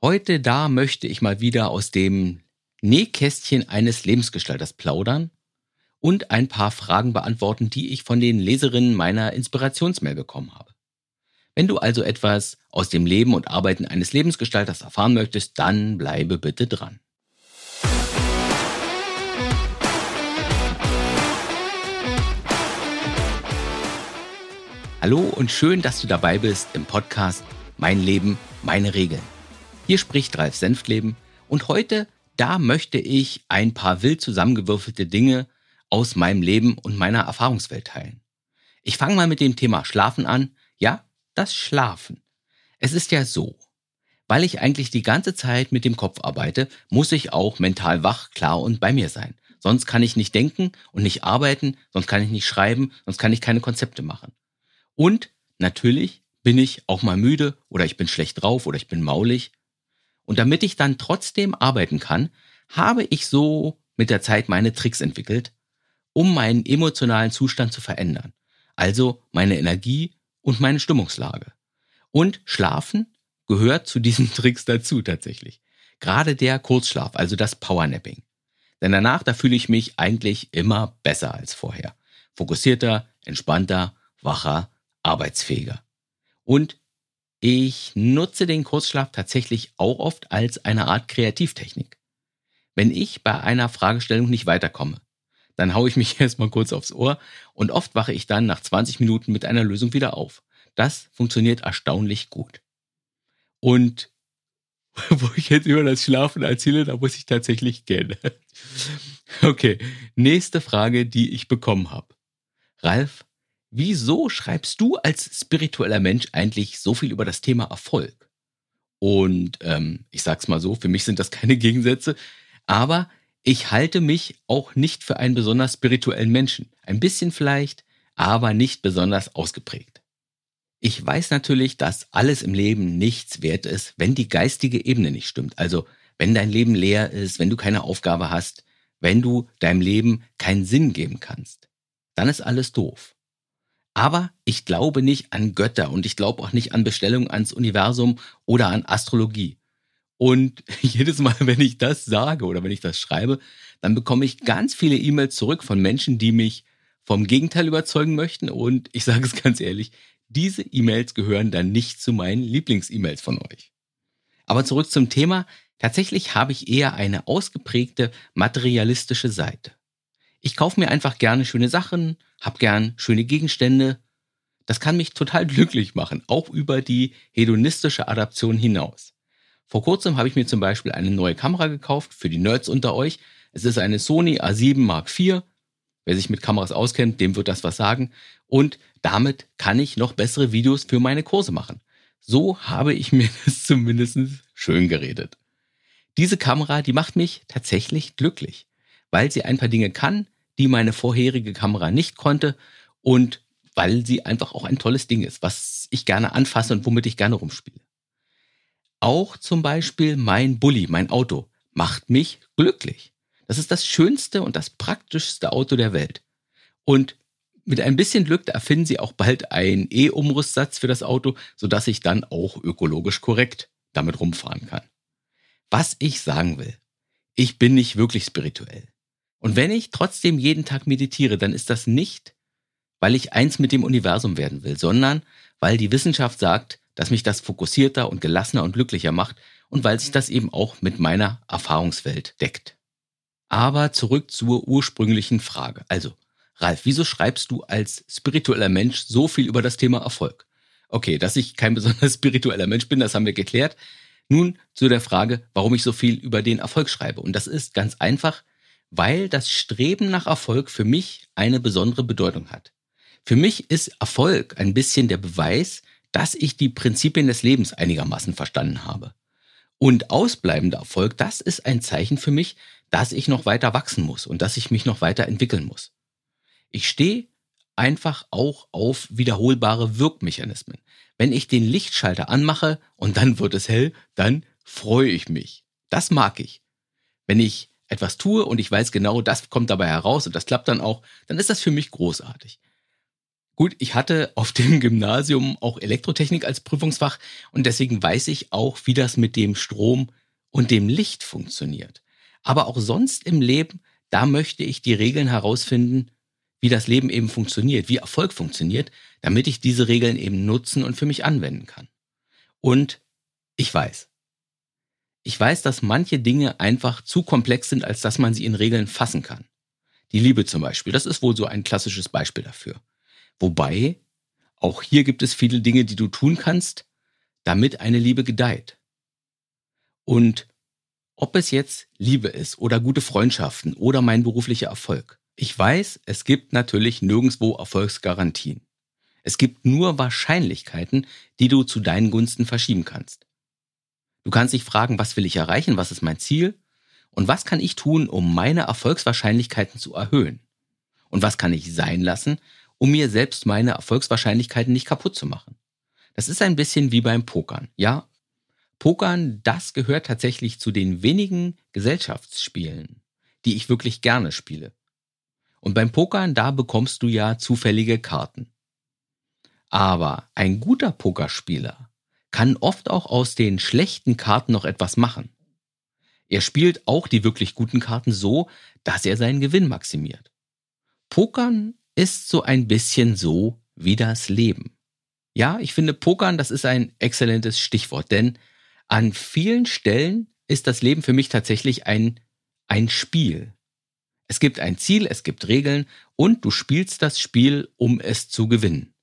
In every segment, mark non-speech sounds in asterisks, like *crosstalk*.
Heute da möchte ich mal wieder aus dem Nähkästchen eines Lebensgestalters plaudern und ein paar Fragen beantworten, die ich von den Leserinnen meiner Inspirationsmail bekommen habe. Wenn du also etwas aus dem Leben und Arbeiten eines Lebensgestalters erfahren möchtest, dann bleibe bitte dran. Hallo und schön, dass du dabei bist im Podcast Mein Leben, meine Regeln. Hier spricht Ralf Senftleben und heute, da möchte ich ein paar wild zusammengewürfelte Dinge aus meinem Leben und meiner Erfahrungswelt teilen. Ich fange mal mit dem Thema Schlafen an. Ja, das Schlafen. Es ist ja so, weil ich eigentlich die ganze Zeit mit dem Kopf arbeite, muss ich auch mental wach, klar und bei mir sein. Sonst kann ich nicht denken und nicht arbeiten, sonst kann ich nicht schreiben, sonst kann ich keine Konzepte machen. Und natürlich bin ich auch mal müde oder ich bin schlecht drauf oder ich bin maulig. Und damit ich dann trotzdem arbeiten kann, habe ich so mit der Zeit meine Tricks entwickelt, um meinen emotionalen Zustand zu verändern. Also meine Energie und meine Stimmungslage. Und Schlafen gehört zu diesen *laughs* Tricks dazu tatsächlich. Gerade der Kurzschlaf, also das Powernapping. Denn danach, da fühle ich mich eigentlich immer besser als vorher. Fokussierter, entspannter, wacher, arbeitsfähiger. Und ich nutze den Kurzschlaf tatsächlich auch oft als eine Art Kreativtechnik. Wenn ich bei einer Fragestellung nicht weiterkomme, dann haue ich mich *laughs* erstmal kurz aufs Ohr und oft wache ich dann nach 20 Minuten mit einer Lösung wieder auf. Das funktioniert erstaunlich gut. Und *laughs* wo ich jetzt über das Schlafen erzähle, da muss ich tatsächlich gehen. *laughs* Okay, nächste Frage, die ich bekommen habe. Ralf, wieso schreibst du als spiritueller Mensch eigentlich so viel über das Thema Erfolg? Und ähm, ich sag's mal so, für mich sind das keine *laughs* Gegensätze, aber ich halte mich auch nicht für einen besonders spirituellen Menschen. Ein bisschen vielleicht, aber nicht besonders ausgeprägt. Ich weiß natürlich, dass alles im Leben nichts wert ist, wenn die geistige Ebene nicht stimmt. Also wenn dein Leben leer ist, wenn du keine Aufgabe hast, wenn du deinem Leben keinen Sinn geben kannst. Dann ist alles doof. Aber ich glaube nicht an Götter und ich glaube auch nicht an Bestellungen ans Universum oder an Astrologie. Und *laughs* jedes Mal, wenn ich das sage oder wenn ich das schreibe, dann bekomme ich ganz viele E-Mails zurück von Menschen, die mich vom Gegenteil überzeugen möchten. Und ich sage es ganz ehrlich, diese E-Mails gehören dann nicht zu meinen Lieblings-E-Mails von euch. Aber zurück zum Thema. Tatsächlich habe ich eher eine ausgeprägte materialistische Seite. Ich kaufe mir einfach gerne schöne Sachen, habe gern schöne Gegenstände. Das kann mich total glücklich machen, auch über die hedonistische Adaption hinaus. Vor kurzem habe ich mir zum Beispiel eine neue Kamera gekauft für die Nerds unter euch. Es ist eine Sony A7 Mark IV. Wer sich mit Kameras auskennt, dem wird das was sagen. Und damit kann ich noch bessere Videos für meine Kurse machen. So habe ich mir *laughs* das zumindest schön geredet. Diese Kamera, die macht mich tatsächlich glücklich, weil sie ein paar Dinge kann, die meine vorherige Kamera nicht konnte und weil sie einfach auch ein tolles Ding ist, was ich gerne anfasse und womit ich gerne rumspiele. Auch zum Beispiel mein Bulli, mein Auto, macht mich glücklich. Das ist das schönste und das praktischste Auto der Welt. Und mit ein bisschen Glück erfinden sie auch bald einen E-Umrüstsatz für das Auto, sodass ich dann auch ökologisch korrekt damit rumfahren kann. Was ich sagen will, ich bin nicht wirklich spirituell. Und wenn ich trotzdem jeden Tag meditiere, dann ist das nicht, weil ich eins mit dem Universum werden will, sondern weil die Wissenschaft sagt, dass mich das fokussierter und gelassener und glücklicher macht und weil sich das eben auch mit meiner Erfahrungswelt deckt. Aber zurück zur ursprünglichen Frage. Also, Ralf, wieso schreibst du als spiritueller Mensch so viel über das Thema Erfolg? Okay, dass ich kein *laughs* besonders spiritueller Mensch bin, das haben wir geklärt. Nun zu der Frage, warum ich so viel über den Erfolg schreibe. Und das ist ganz einfach, weil das Streben nach Erfolg für mich eine besondere Bedeutung hat. Für mich ist Erfolg ein bisschen der Beweis, dass ich die Prinzipien des Lebens einigermaßen verstanden habe. Und ausbleibender Erfolg, das ist ein Zeichen für mich, dass ich noch weiter wachsen muss und dass ich mich noch weiter entwickeln muss. Ich stehe einfach auch auf wiederholbare Wirkmechanismen. Wenn ich den Lichtschalter anmache und dann wird es hell, dann freue ich mich. Das mag ich. Wenn ich etwas tue und ich weiß genau, das kommt dabei heraus und das klappt dann auch, dann ist das für mich großartig. Gut, ich hatte auf dem *laughs* Gymnasium auch Elektrotechnik als Prüfungsfach und deswegen weiß ich auch, wie das mit dem Strom und dem Licht funktioniert. Aber auch sonst im Leben, da möchte ich die Regeln herausfinden, wie das Leben eben funktioniert, wie Erfolg funktioniert, damit ich diese Regeln eben nutzen und für mich anwenden kann. Und ich weiß, ich weiß, dass manche Dinge einfach zu komplex sind, als dass man sie in Regeln fassen kann. Die Liebe zum Beispiel, das ist wohl so ein klassisches Beispiel dafür. Wobei, auch hier gibt es viele Dinge, die du tun kannst, damit eine Liebe gedeiht. Und ob es jetzt Liebe ist oder gute Freundschaften oder mein beruflicher Erfolg. Ich weiß, es gibt natürlich nirgendwo Erfolgsgarantien. Es gibt nur Wahrscheinlichkeiten, die du zu deinen Gunsten verschieben kannst. Du kannst dich fragen, was will ich erreichen, was ist mein Ziel und was kann ich tun, um meine Erfolgswahrscheinlichkeiten zu erhöhen? Und was kann ich sein lassen, um mir selbst meine Erfolgswahrscheinlichkeiten nicht kaputt zu machen. Das ist ein bisschen wie beim Pokern. Ja, Pokern, das gehört tatsächlich zu den wenigen Gesellschaftsspielen, die ich wirklich gerne spiele. Und beim Pokern, da bekommst du ja zufällige Karten. Aber ein guter Pokerspieler kann oft auch aus den schlechten Karten noch etwas machen. Er spielt auch die wirklich guten Karten so, dass er seinen Gewinn maximiert. Pokern ist so ein bisschen so wie das Leben. Ja, ich finde Pokern, das ist ein exzellentes Stichwort, denn an vielen Stellen ist das Leben für mich tatsächlich ein, ein Spiel. Es gibt ein Ziel, es gibt Regeln und du spielst das Spiel, um es zu gewinnen.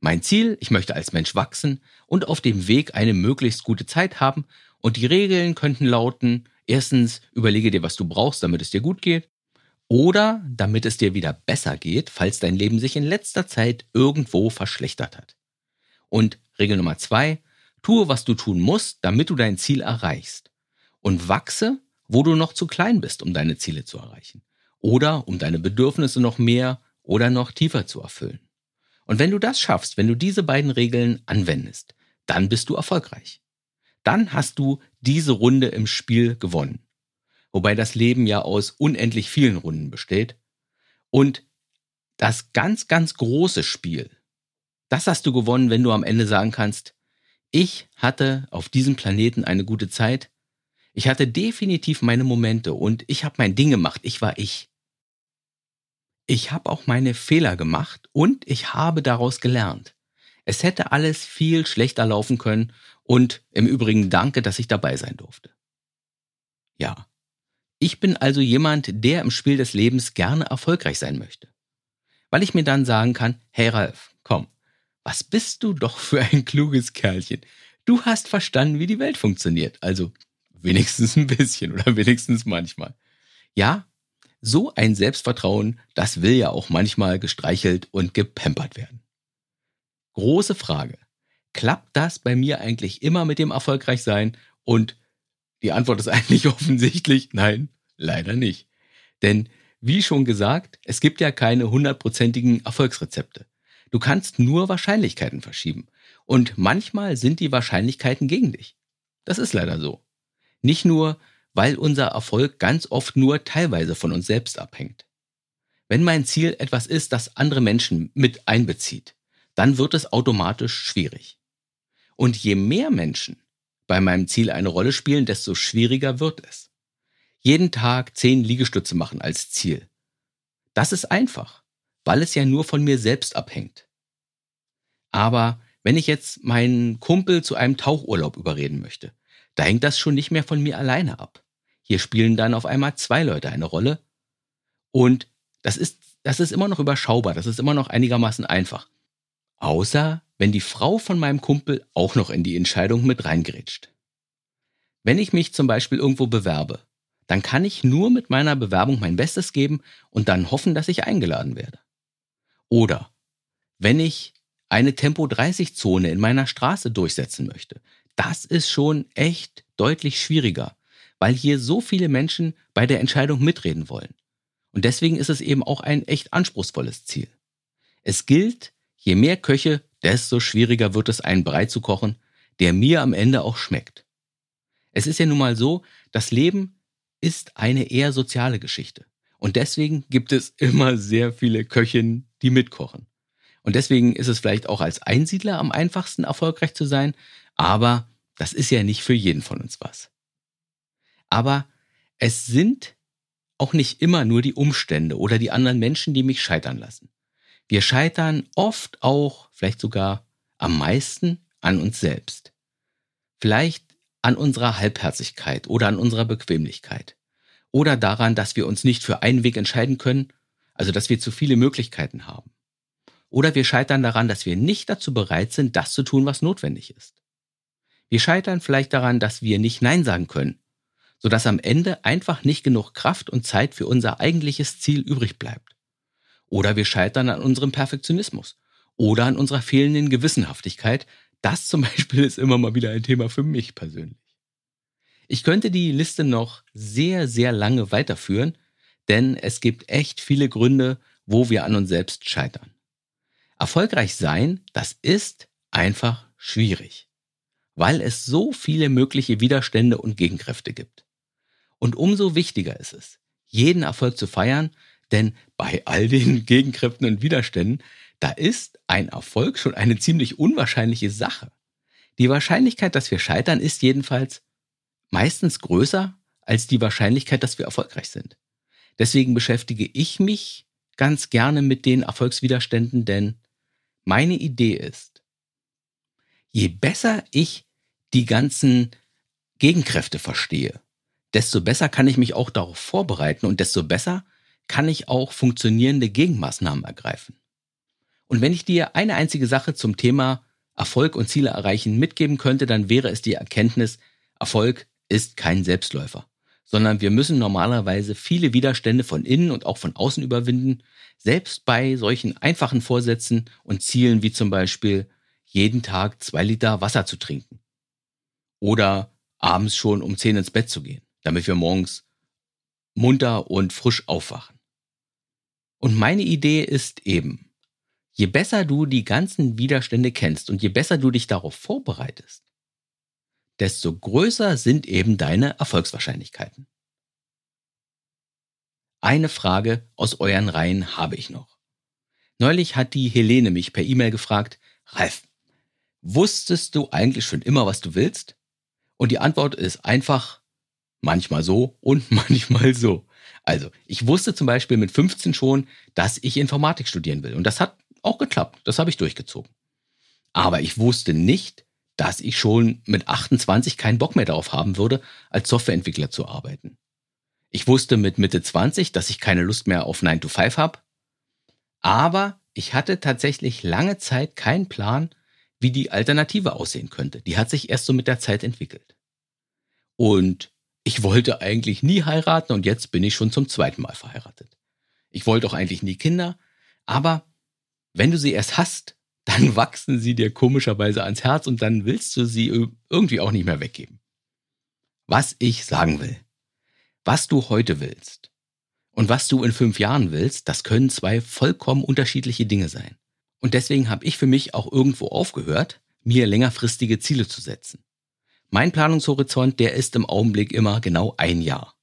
Mein Ziel, ich möchte als Mensch wachsen und auf dem Weg eine möglichst gute Zeit haben und die Regeln könnten lauten, erstens überlege dir, was du brauchst, damit es dir gut geht. Oder damit es dir wieder besser geht, falls dein Leben sich in letzter Zeit irgendwo verschlechtert hat. Und Regel Nummer zwei, tue, was du tun musst, damit du dein Ziel erreichst. Und wachse, wo du noch zu klein bist, um deine Ziele zu erreichen. Oder um deine Bedürfnisse noch mehr oder noch tiefer zu erfüllen. Und wenn du das schaffst, wenn du diese beiden Regeln anwendest, dann bist du erfolgreich. Dann hast du diese Runde im Spiel gewonnen wobei das Leben ja aus unendlich vielen Runden besteht. Und das ganz, ganz große Spiel, das hast du gewonnen, wenn du am Ende sagen kannst, ich hatte auf diesem Planeten eine gute Zeit, ich hatte definitiv meine Momente und ich habe mein Ding gemacht, ich war ich. Ich habe auch meine Fehler gemacht und ich habe daraus gelernt. Es hätte alles viel schlechter laufen können und im Übrigen danke, dass ich dabei sein durfte. Ja, ich bin also jemand, der im Spiel des Lebens gerne erfolgreich sein möchte. Weil ich mir dann sagen kann, hey Ralf, komm, was bist du doch für ein kluges Kerlchen. Du hast verstanden, wie die Welt funktioniert. Also wenigstens ein bisschen oder wenigstens manchmal. Ja, so ein Selbstvertrauen, das will ja auch manchmal gestreichelt und gepempert werden. Große Frage. Klappt das bei mir eigentlich immer mit dem Erfolgreichsein und die Antwort ist *laughs* eigentlich offensichtlich nein, leider nicht. Denn wie schon gesagt, es gibt ja keine hundertprozentigen Erfolgsrezepte. Du kannst nur Wahrscheinlichkeiten verschieben. Und manchmal sind die Wahrscheinlichkeiten gegen dich. Das ist leider so. Nicht nur, weil unser Erfolg ganz oft nur teilweise von uns selbst abhängt. Wenn mein Ziel etwas ist, das andere Menschen mit einbezieht, dann wird es automatisch schwierig. Und je mehr Menschen bei meinem Ziel eine Rolle spielen, desto schwieriger wird es. Jeden Tag zehn Liegestütze machen als Ziel. Das ist einfach, weil es ja nur von mir selbst abhängt. Aber wenn ich jetzt meinen Kumpel zu einem Tauchurlaub überreden möchte, da hängt das schon nicht mehr von mir alleine ab. Hier spielen dann auf einmal zwei Leute eine Rolle. Und das ist, das ist immer noch überschaubar, das ist immer noch einigermaßen einfach. Außer wenn die Frau von meinem Kumpel auch noch in die Entscheidung mit reingrätscht. Wenn ich mich zum Beispiel irgendwo bewerbe, dann kann ich nur mit meiner Bewerbung mein Bestes geben und dann hoffen, dass ich eingeladen werde. Oder wenn ich eine Tempo 30 Zone in meiner Straße durchsetzen möchte, das ist schon echt deutlich schwieriger, weil hier so viele Menschen bei der Entscheidung mitreden wollen. Und deswegen ist es eben auch ein echt anspruchsvolles Ziel. Es gilt, Je mehr Köche, desto schwieriger wird es, einen Brei zu kochen, der mir am Ende auch schmeckt. Es ist ja nun mal so, das Leben ist eine eher soziale Geschichte. Und deswegen gibt es immer sehr viele Köchinnen, die mitkochen. Und deswegen ist es vielleicht auch als Einsiedler am einfachsten erfolgreich zu sein, aber das ist ja nicht für jeden von uns was. Aber es sind auch nicht immer nur die Umstände oder die anderen Menschen, die mich scheitern lassen. Wir scheitern oft auch, vielleicht sogar am meisten an uns selbst. Vielleicht an unserer Halbherzigkeit oder an unserer Bequemlichkeit. Oder daran, dass wir uns nicht für einen Weg entscheiden können, also dass wir zu viele Möglichkeiten haben. Oder wir scheitern daran, dass wir nicht dazu bereit sind, das zu tun, was notwendig ist. Wir scheitern vielleicht daran, dass wir nicht Nein sagen können, sodass am Ende einfach nicht genug Kraft und Zeit für unser eigentliches Ziel übrig bleibt. Oder wir scheitern an unserem Perfektionismus oder an unserer fehlenden Gewissenhaftigkeit. Das zum *laughs* Beispiel ist immer mal wieder ein Thema für mich persönlich. Ich könnte die Liste noch sehr, sehr lange weiterführen, denn es gibt echt viele Gründe, wo wir an uns selbst scheitern. Erfolgreich sein, das ist einfach schwierig, weil es so viele mögliche Widerstände und Gegenkräfte gibt. Und umso wichtiger ist es, jeden Erfolg zu feiern, denn bei all den *laughs* Gegenkräften und Widerständen, da ist ein Erfolg schon eine ziemlich unwahrscheinliche Sache. Die Wahrscheinlichkeit, dass wir scheitern, ist jedenfalls meistens größer als die Wahrscheinlichkeit, dass wir erfolgreich sind. Deswegen beschäftige ich mich ganz gerne mit den Erfolgswiderständen, denn meine Idee ist, je besser ich die ganzen Gegenkräfte verstehe, desto besser kann ich mich auch darauf vorbereiten und desto besser kann ich auch funktionierende Gegenmaßnahmen ergreifen. Und wenn ich dir eine einzige Sache zum Thema Erfolg und Ziele erreichen mitgeben könnte, dann wäre es die Erkenntnis, Erfolg ist kein Selbstläufer, sondern wir müssen normalerweise viele Widerstände von innen und auch von außen überwinden, selbst bei solchen einfachen Vorsätzen und Zielen wie zum Beispiel jeden Tag zwei Liter Wasser zu trinken oder abends schon um zehn ins Bett zu gehen, damit wir morgens munter und frisch aufwachen. Und meine Idee ist eben, je besser du die ganzen Widerstände kennst und je besser du dich darauf vorbereitest, desto größer sind eben deine Erfolgswahrscheinlichkeiten. Eine Frage aus euren Reihen habe ich noch. Neulich hat die Helene mich per E-Mail gefragt, Ralf, wusstest du eigentlich schon immer, was du willst? Und die Antwort ist einfach manchmal so und *laughs* manchmal so. Also, ich wusste zum Beispiel mit 15 schon, dass ich Informatik studieren will. Und das hat auch geklappt. Das habe ich durchgezogen. Aber ich wusste nicht, dass ich schon mit 28 keinen Bock mehr darauf haben würde, als Softwareentwickler zu arbeiten. Ich wusste mit Mitte 20, dass ich keine Lust mehr auf 9 to 5 habe. Aber ich hatte tatsächlich lange Zeit keinen Plan, wie die Alternative aussehen könnte. Die hat sich erst so mit der Zeit entwickelt. Und ich wollte eigentlich nie heiraten und jetzt bin ich schon zum zweiten Mal verheiratet. Ich wollte auch eigentlich nie Kinder, aber wenn du sie erst hast, dann *laughs* wachsen sie dir komischerweise ans Herz und dann willst du sie irgendwie auch nicht mehr weggeben. Was ich sagen will, was du heute willst und was du in fünf Jahren willst, das können zwei vollkommen unterschiedliche Dinge sein. Und deswegen habe ich für mich auch irgendwo aufgehört, mir längerfristige Ziele zu setzen. Mein Planungshorizont, der ist im Augenblick immer genau ein Jahr.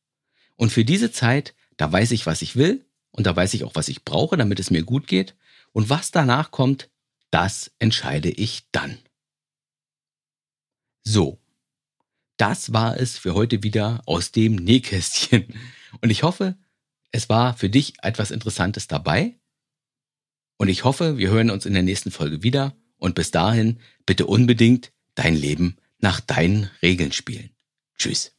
Und für diese Zeit, da weiß ich, was ich will und da weiß ich auch, was ich brauche, damit es mir gut geht. Und was danach kommt, das entscheide ich dann. So, das war es für heute wieder aus dem Nähkästchen. Und ich hoffe, es war für dich etwas Interessantes dabei. Und ich hoffe, wir hören uns in der nächsten Folge wieder. Und bis dahin bitte unbedingt dein Leben nach deinen Regeln spielen. Tschüss.